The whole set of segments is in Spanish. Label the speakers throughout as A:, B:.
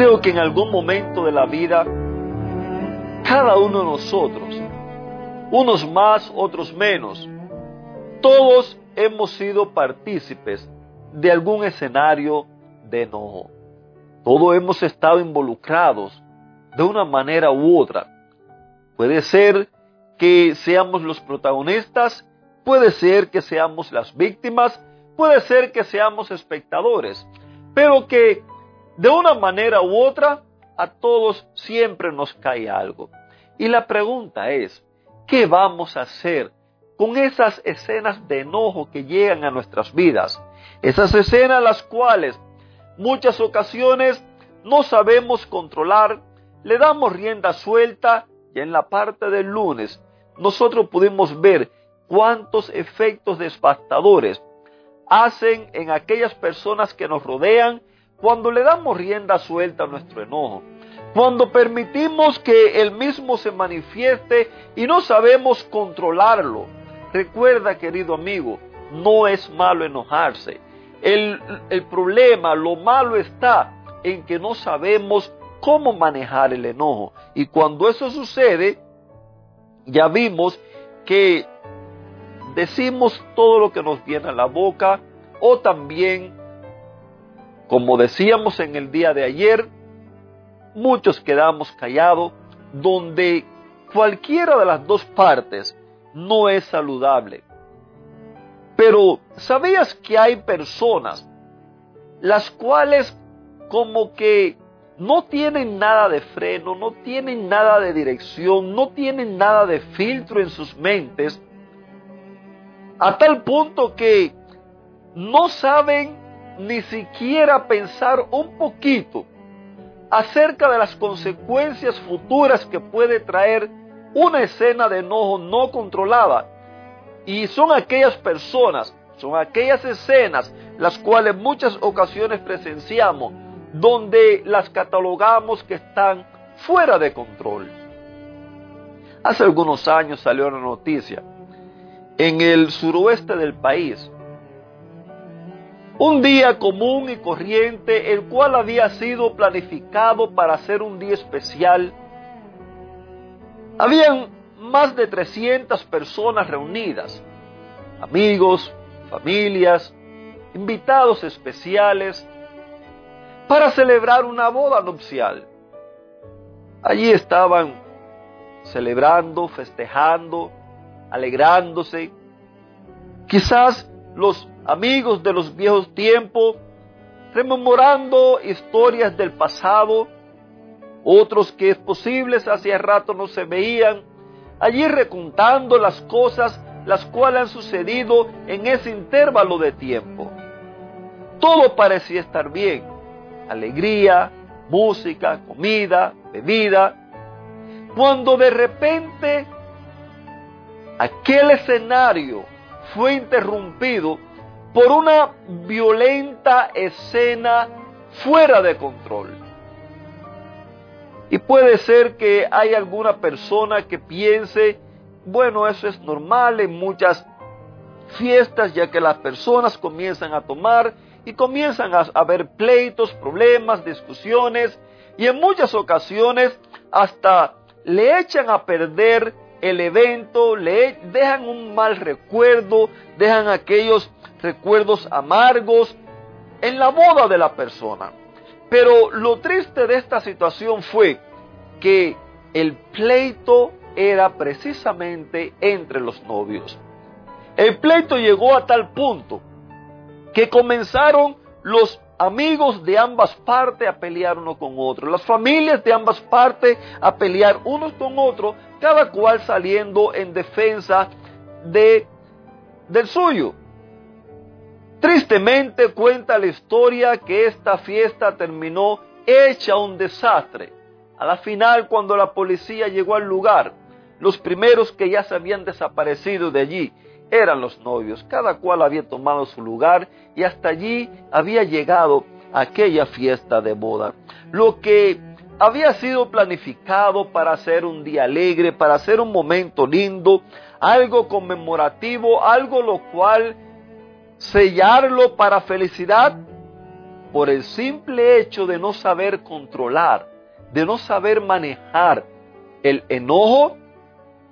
A: Creo que en algún momento de la vida, cada uno de nosotros, unos más, otros menos, todos hemos sido partícipes de algún escenario de enojo. Todos hemos estado involucrados de una manera u otra. Puede ser que seamos los protagonistas, puede ser que seamos las víctimas, puede ser que seamos espectadores, pero que de una manera u otra, a todos siempre nos cae algo. Y la pregunta es, ¿qué vamos a hacer con esas escenas de enojo que llegan a nuestras vidas? Esas escenas las cuales muchas ocasiones no sabemos controlar, le damos rienda suelta y en la parte del lunes nosotros pudimos ver cuántos efectos devastadores hacen en aquellas personas que nos rodean cuando le damos rienda suelta a nuestro enojo, cuando permitimos que el mismo se manifieste y no sabemos controlarlo. Recuerda, querido amigo, no es malo enojarse. El, el, problema, lo malo está en que no sabemos cómo manejar el enojo. Y cuando eso sucede, ya vimos que decimos todo lo que nos viene a la boca o también como decíamos en el día de ayer, muchos quedamos callados donde cualquiera de las dos partes no es saludable. Pero ¿sabías que hay personas las cuales como que no tienen nada de freno, no tienen nada de dirección, no tienen nada de filtro en sus mentes, a tal punto que no saben ni siquiera pensar un poquito acerca de las consecuencias futuras que puede traer una escena de enojo no controlada. Y son aquellas personas, son aquellas escenas las cuales muchas ocasiones presenciamos, donde las catalogamos que están fuera de control. Hace algunos años salió una noticia. En el suroeste del país, un día común y corriente, el cual había sido planificado para ser un día especial. Habían más de 300 personas reunidas, amigos, familias, invitados especiales, para celebrar una boda nupcial. Allí estaban celebrando, festejando, alegrándose. Quizás los amigos de los viejos tiempos, rememorando historias del pasado, otros que es posible hacía rato no se veían, allí recontando las cosas las cuales han sucedido en ese intervalo de tiempo. Todo parecía estar bien, alegría, música, comida, bebida, cuando de repente aquel escenario fue interrumpido por una violenta escena fuera de control. Y puede ser que hay alguna persona que piense, bueno, eso es normal en muchas fiestas, ya que las personas comienzan a tomar y comienzan a haber pleitos, problemas, discusiones, y en muchas ocasiones hasta le echan a perder el evento, le dejan un mal recuerdo, dejan aquellos recuerdos amargos en la boda de la persona. Pero lo triste de esta situación fue que el pleito era precisamente entre los novios. El pleito llegó a tal punto que comenzaron los amigos de ambas partes a pelear uno con otro, las familias de ambas partes a pelear unos con otros, cada cual saliendo en defensa de, del suyo. Tristemente cuenta la historia que esta fiesta terminó hecha un desastre, A la final, cuando la policía llegó al lugar, los primeros que ya se habían desaparecido de allí eran los novios. Cada cual había tomado su lugar y hasta allí había llegado aquella fiesta de boda. Lo que había sido planificado para hacer un día alegre, para hacer un momento lindo, algo conmemorativo, algo lo cual sellarlo para felicidad, por el simple hecho de no saber controlar, de no saber manejar el enojo,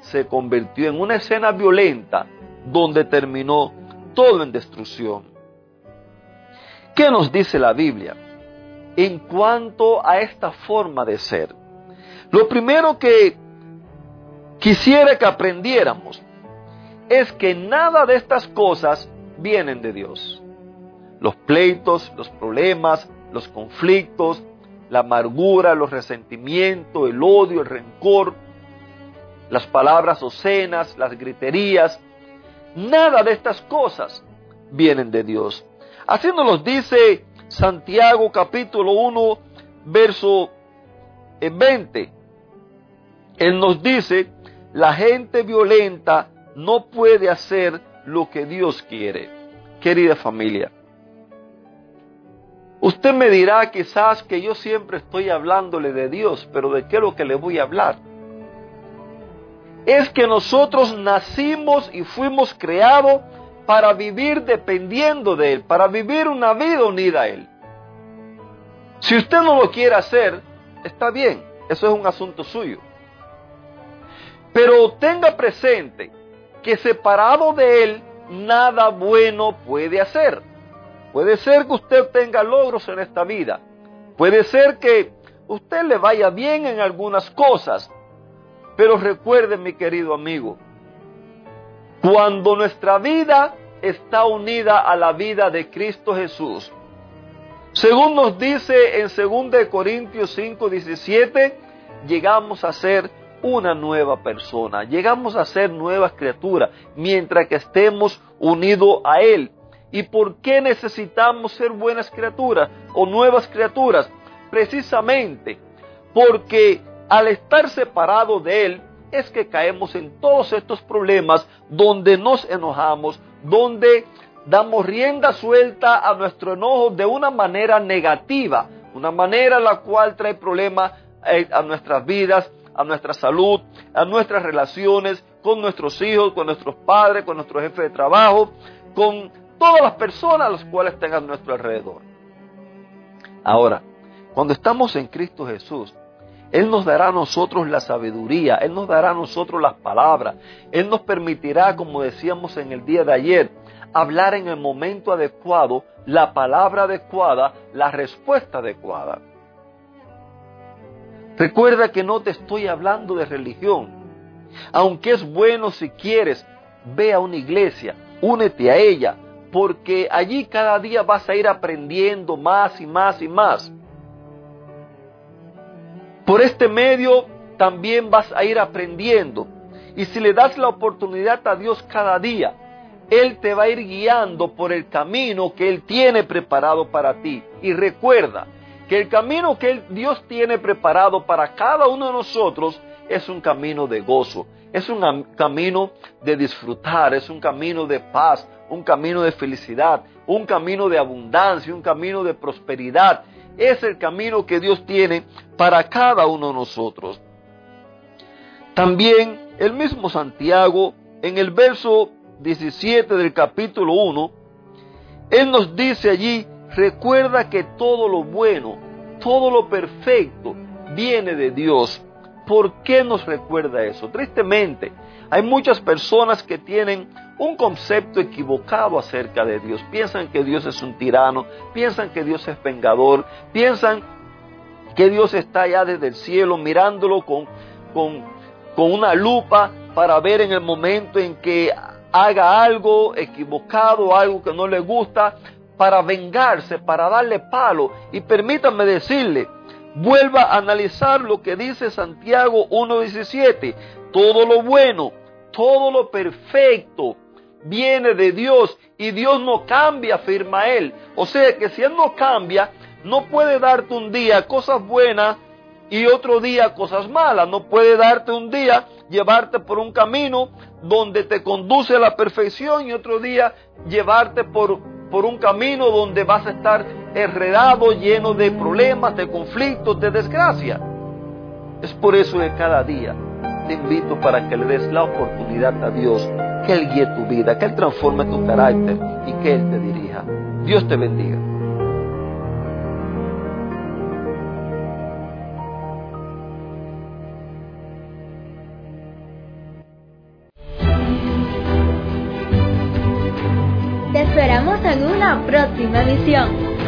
A: se convirtió en una escena violenta donde terminó todo en destrucción. ¿Qué nos dice la Biblia en cuanto a esta forma de ser? Lo primero que quisiera que aprendiéramos es que nada de estas cosas vienen de Dios. Los pleitos, los problemas, los conflictos, la amargura, los resentimientos, el odio, el rencor, las palabras obscenas, las griterías, nada de estas cosas vienen de Dios. Así nos lo dice Santiago capítulo 1, verso 20. Él nos dice, la gente violenta no puede hacer lo que Dios quiere. Querida familia, usted me dirá quizás que yo siempre estoy hablándole de Dios, pero ¿de qué es lo que le voy a hablar? Es que nosotros nacimos y fuimos creados para vivir dependiendo de Él, para vivir una vida unida a Él. Si usted no lo quiere hacer, está bien, eso es un asunto suyo. Pero tenga presente que separado de Él, nada bueno puede hacer. Puede ser que usted tenga logros en esta vida. Puede ser que usted le vaya bien en algunas cosas. Pero recuerde, mi querido amigo, cuando nuestra vida está unida a la vida de Cristo Jesús, según nos dice en 2 Corintios 5, 17, llegamos a ser una nueva persona, llegamos a ser nuevas criaturas mientras que estemos unidos a Él. ¿Y por qué necesitamos ser buenas criaturas o nuevas criaturas? Precisamente porque al estar separados de Él es que caemos en todos estos problemas donde nos enojamos, donde damos rienda suelta a nuestro enojo de una manera negativa, una manera la cual trae problemas eh, a nuestras vidas, a nuestra salud, a nuestras relaciones con nuestros hijos, con nuestros padres, con nuestro jefe de trabajo, con todas las personas a las cuales tengan a nuestro alrededor. Ahora, cuando estamos en Cristo Jesús, Él nos dará a nosotros la sabiduría, Él nos dará a nosotros las palabras, Él nos permitirá, como decíamos en el día de ayer, hablar en el momento adecuado, la palabra adecuada, la respuesta adecuada. Recuerda que no te estoy hablando de religión. Aunque es bueno si quieres, ve a una iglesia, únete a ella, porque allí cada día vas a ir aprendiendo más y más y más. Por este medio también vas a ir aprendiendo. Y si le das la oportunidad a Dios cada día, Él te va a ir guiando por el camino que Él tiene preparado para ti. Y recuerda, que el camino que Dios tiene preparado para cada uno de nosotros es un camino de gozo, es un camino de disfrutar, es un camino de paz, un camino de felicidad, un camino de abundancia, un camino de prosperidad. Es el camino que Dios tiene para cada uno de nosotros. También el mismo Santiago, en el verso 17 del capítulo 1, Él nos dice allí Recuerda que todo lo bueno, todo lo perfecto viene de Dios. ¿Por qué nos recuerda eso? Tristemente, hay muchas personas que tienen un concepto equivocado acerca de Dios. Piensan que Dios es un tirano, piensan que Dios es vengador, piensan que Dios está allá desde el cielo mirándolo con, con, con una lupa para ver en el momento en que haga algo equivocado, algo que no le gusta, para vengarse, para darle palo. Y permítanme decirle, vuelva a analizar lo que dice Santiago 1.17. Todo lo bueno, todo lo perfecto viene de Dios y Dios no cambia, afirma Él. O sea que si Él no cambia, no puede darte un día cosas buenas y otro día cosas malas. No puede darte un día, llevarte por un camino donde te conduce a la perfección y otro día llevarte por, por un camino donde vas a estar enredado, lleno de problemas, de conflictos, de desgracia. Es por eso que cada día te invito para que le des la oportunidad a Dios, que Él guíe tu vida, que Él transforme tu carácter y que Él te dirija. Dios te bendiga.